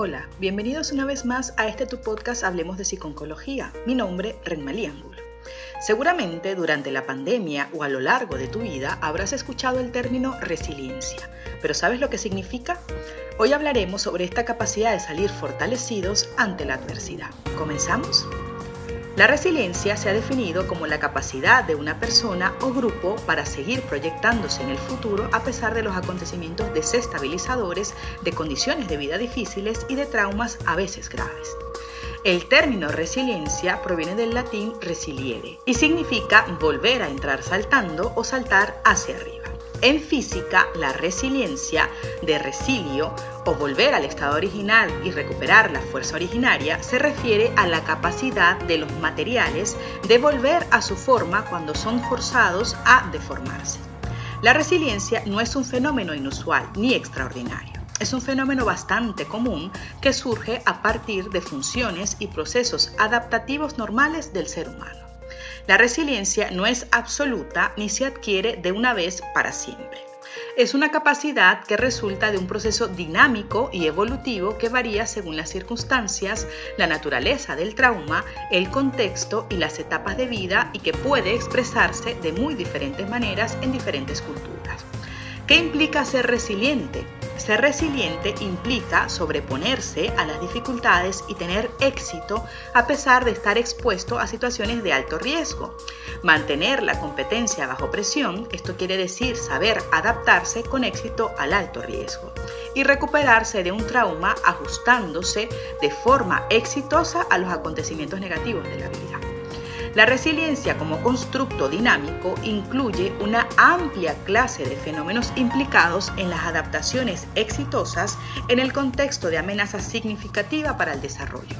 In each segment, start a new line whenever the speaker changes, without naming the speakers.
Hola, bienvenidos una vez más a este tu podcast Hablemos de Psiconcología. Mi nombre, Renmalí Angulo. Seguramente durante la pandemia o a lo largo de tu vida habrás escuchado el término resiliencia, pero ¿sabes lo que significa? Hoy hablaremos sobre esta capacidad de salir fortalecidos ante la adversidad. ¿Comenzamos? La resiliencia se ha definido como la capacidad de una persona o grupo para seguir proyectándose en el futuro a pesar de los acontecimientos desestabilizadores, de condiciones de vida difíciles y de traumas a veces graves. El término resiliencia proviene del latín resiliere y significa volver a entrar saltando o saltar hacia arriba. En física, la resiliencia de resilio o volver al estado original y recuperar la fuerza originaria se refiere a la capacidad de los materiales de volver a su forma cuando son forzados a deformarse. La resiliencia no es un fenómeno inusual ni extraordinario. Es un fenómeno bastante común que surge a partir de funciones y procesos adaptativos normales del ser humano. La resiliencia no es absoluta ni se adquiere de una vez para siempre. Es una capacidad que resulta de un proceso dinámico y evolutivo que varía según las circunstancias, la naturaleza del trauma, el contexto y las etapas de vida y que puede expresarse de muy diferentes maneras en diferentes culturas. ¿Qué implica ser resiliente? Ser resiliente implica sobreponerse a las dificultades y tener éxito a pesar de estar expuesto a situaciones de alto riesgo. Mantener la competencia bajo presión, esto quiere decir saber adaptarse con éxito al alto riesgo. Y recuperarse de un trauma ajustándose de forma exitosa a los acontecimientos negativos de la vida. La resiliencia como constructo dinámico incluye una amplia clase de fenómenos implicados en las adaptaciones exitosas en el contexto de amenaza significativa para el desarrollo.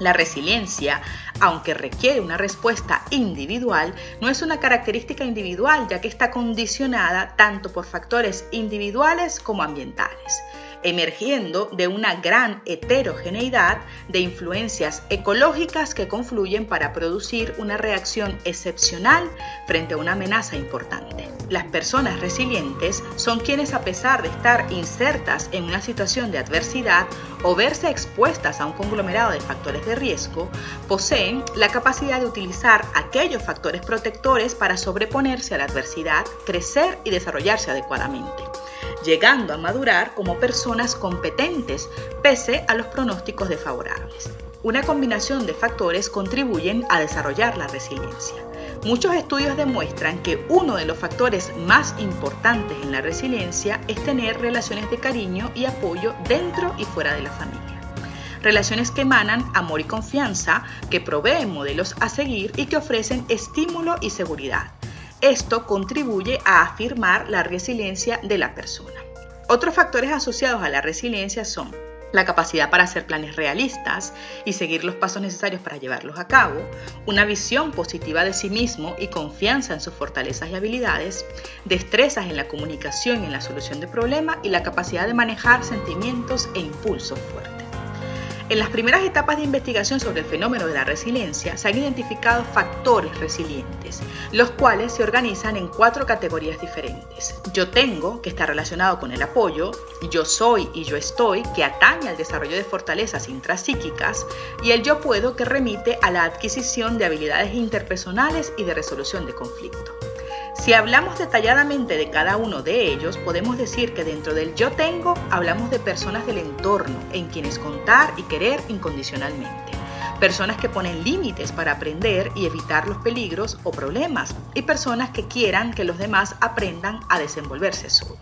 La resiliencia, aunque requiere una respuesta individual, no es una característica individual ya que está condicionada tanto por factores individuales como ambientales emergiendo de una gran heterogeneidad de influencias ecológicas que confluyen para producir una reacción excepcional frente a una amenaza importante. Las personas resilientes son quienes a pesar de estar insertas en una situación de adversidad o verse expuestas a un conglomerado de factores de riesgo, poseen la capacidad de utilizar aquellos factores protectores para sobreponerse a la adversidad, crecer y desarrollarse adecuadamente llegando a madurar como personas competentes pese a los pronósticos desfavorables. Una combinación de factores contribuyen a desarrollar la resiliencia. Muchos estudios demuestran que uno de los factores más importantes en la resiliencia es tener relaciones de cariño y apoyo dentro y fuera de la familia. Relaciones que emanan amor y confianza, que proveen modelos a seguir y que ofrecen estímulo y seguridad. Esto contribuye a afirmar la resiliencia de la persona. Otros factores asociados a la resiliencia son la capacidad para hacer planes realistas y seguir los pasos necesarios para llevarlos a cabo, una visión positiva de sí mismo y confianza en sus fortalezas y habilidades, destrezas en la comunicación y en la solución de problemas y la capacidad de manejar sentimientos e impulsos fuertes. En las primeras etapas de investigación sobre el fenómeno de la resiliencia se han identificado factores resilientes, los cuales se organizan en cuatro categorías diferentes. Yo tengo, que está relacionado con el apoyo, yo soy y yo estoy, que atañe al desarrollo de fortalezas intrapsíquicas, y el yo puedo, que remite a la adquisición de habilidades interpersonales y de resolución de conflicto. Si hablamos detalladamente de cada uno de ellos, podemos decir que dentro del yo tengo hablamos de personas del entorno en quienes contar y querer incondicionalmente. Personas que ponen límites para aprender y evitar los peligros o problemas. Y personas que quieran que los demás aprendan a desenvolverse solos.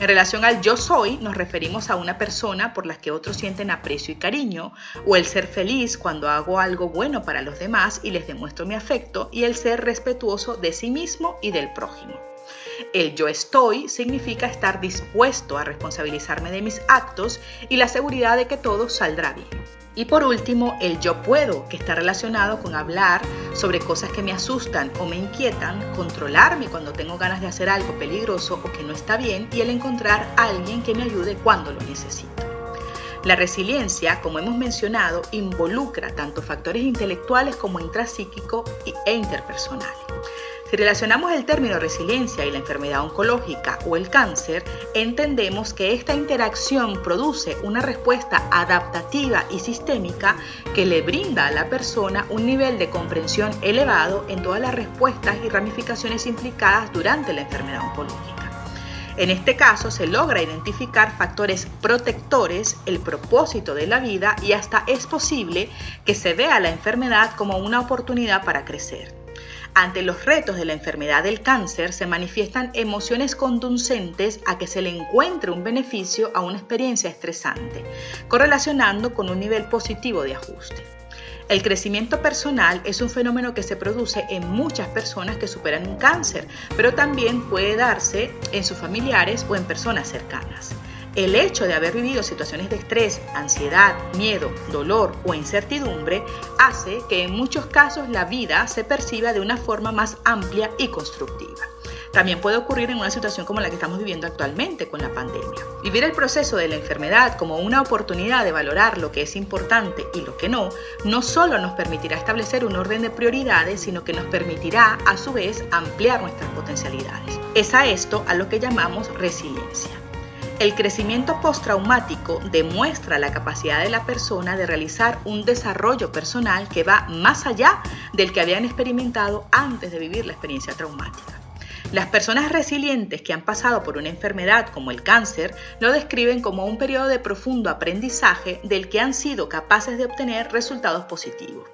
En relación al yo soy, nos referimos a una persona por la que otros sienten aprecio y cariño, o el ser feliz cuando hago algo bueno para los demás y les demuestro mi afecto, y el ser respetuoso de sí mismo y del prójimo. El yo estoy significa estar dispuesto a responsabilizarme de mis actos y la seguridad de que todo saldrá bien. Y por último, el yo puedo, que está relacionado con hablar sobre cosas que me asustan o me inquietan, controlarme cuando tengo ganas de hacer algo peligroso o que no está bien y el encontrar alguien que me ayude cuando lo necesito. La resiliencia, como hemos mencionado, involucra tanto factores intelectuales como intrapsíquicos e interpersonales. Si relacionamos el término resiliencia y la enfermedad oncológica o el cáncer, entendemos que esta interacción produce una respuesta adaptativa y sistémica que le brinda a la persona un nivel de comprensión elevado en todas las respuestas y ramificaciones implicadas durante la enfermedad oncológica. En este caso se logra identificar factores protectores, el propósito de la vida y hasta es posible que se vea la enfermedad como una oportunidad para crecer. Ante los retos de la enfermedad del cáncer se manifiestan emociones conducentes a que se le encuentre un beneficio a una experiencia estresante, correlacionando con un nivel positivo de ajuste. El crecimiento personal es un fenómeno que se produce en muchas personas que superan un cáncer, pero también puede darse en sus familiares o en personas cercanas. El hecho de haber vivido situaciones de estrés, ansiedad, miedo, dolor o incertidumbre hace que en muchos casos la vida se perciba de una forma más amplia y constructiva. También puede ocurrir en una situación como la que estamos viviendo actualmente con la pandemia. Vivir el proceso de la enfermedad como una oportunidad de valorar lo que es importante y lo que no, no solo nos permitirá establecer un orden de prioridades, sino que nos permitirá a su vez ampliar nuestras potencialidades. Es a esto a lo que llamamos resiliencia. El crecimiento postraumático demuestra la capacidad de la persona de realizar un desarrollo personal que va más allá del que habían experimentado antes de vivir la experiencia traumática. Las personas resilientes que han pasado por una enfermedad como el cáncer lo describen como un periodo de profundo aprendizaje del que han sido capaces de obtener resultados positivos.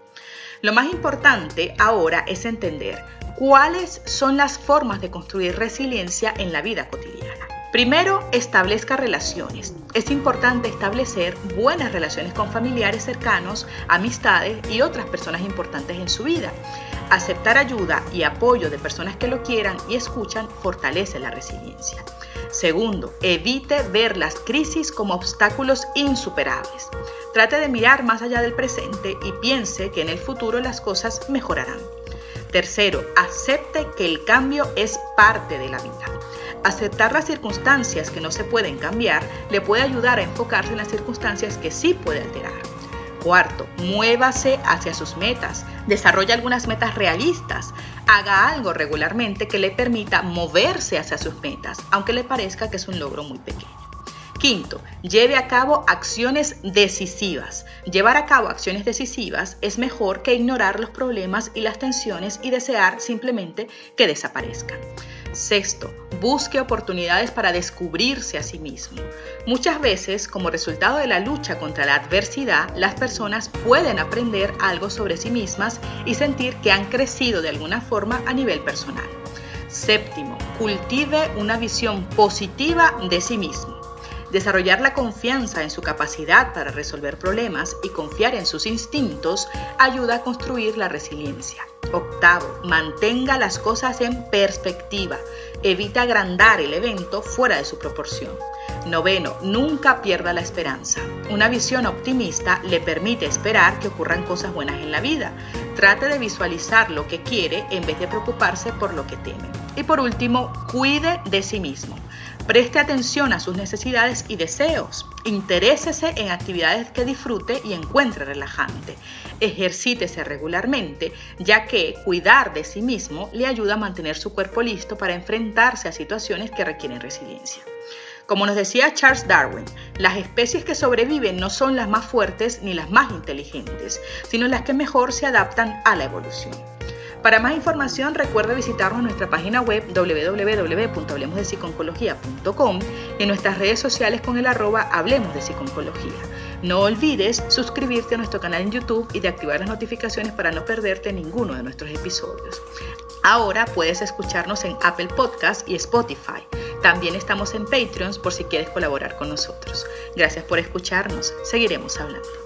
Lo más importante ahora es entender cuáles son las formas de construir resiliencia en la vida cotidiana. Primero, establezca relaciones. Es importante establecer buenas relaciones con familiares cercanos, amistades y otras personas importantes en su vida. Aceptar ayuda y apoyo de personas que lo quieran y escuchan fortalece la resiliencia. Segundo, evite ver las crisis como obstáculos insuperables. Trate de mirar más allá del presente y piense que en el futuro las cosas mejorarán. Tercero, acepte que el cambio es parte de la vida. Aceptar las circunstancias que no se pueden cambiar le puede ayudar a enfocarse en las circunstancias que sí puede alterar. Cuarto, muévase hacia sus metas, desarrolle algunas metas realistas, haga algo regularmente que le permita moverse hacia sus metas, aunque le parezca que es un logro muy pequeño. Quinto, lleve a cabo acciones decisivas. Llevar a cabo acciones decisivas es mejor que ignorar los problemas y las tensiones y desear simplemente que desaparezcan. Sexto, busque oportunidades para descubrirse a sí mismo. Muchas veces, como resultado de la lucha contra la adversidad, las personas pueden aprender algo sobre sí mismas y sentir que han crecido de alguna forma a nivel personal. Séptimo, cultive una visión positiva de sí mismo. Desarrollar la confianza en su capacidad para resolver problemas y confiar en sus instintos ayuda a construir la resiliencia. Octavo, mantenga las cosas en perspectiva. Evita agrandar el evento fuera de su proporción. Noveno, nunca pierda la esperanza. Una visión optimista le permite esperar que ocurran cosas buenas en la vida. Trate de visualizar lo que quiere en vez de preocuparse por lo que teme. Y por último, cuide de sí mismo. Preste atención a sus necesidades y deseos. Interésese en actividades que disfrute y encuentre relajante. Ejercítese regularmente, ya que cuidar de sí mismo le ayuda a mantener su cuerpo listo para enfrentarse a situaciones que requieren resiliencia. Como nos decía Charles Darwin, las especies que sobreviven no son las más fuertes ni las más inteligentes, sino las que mejor se adaptan a la evolución. Para más información recuerda visitarnos en nuestra página web www.hablemosdepsiconcología.com y en nuestras redes sociales con el arroba Hablemos de Psiconcología. No olvides suscribirte a nuestro canal en YouTube y de activar las notificaciones para no perderte ninguno de nuestros episodios. Ahora puedes escucharnos en Apple Podcast y Spotify. También estamos en Patreon por si quieres colaborar con nosotros. Gracias por escucharnos. Seguiremos hablando.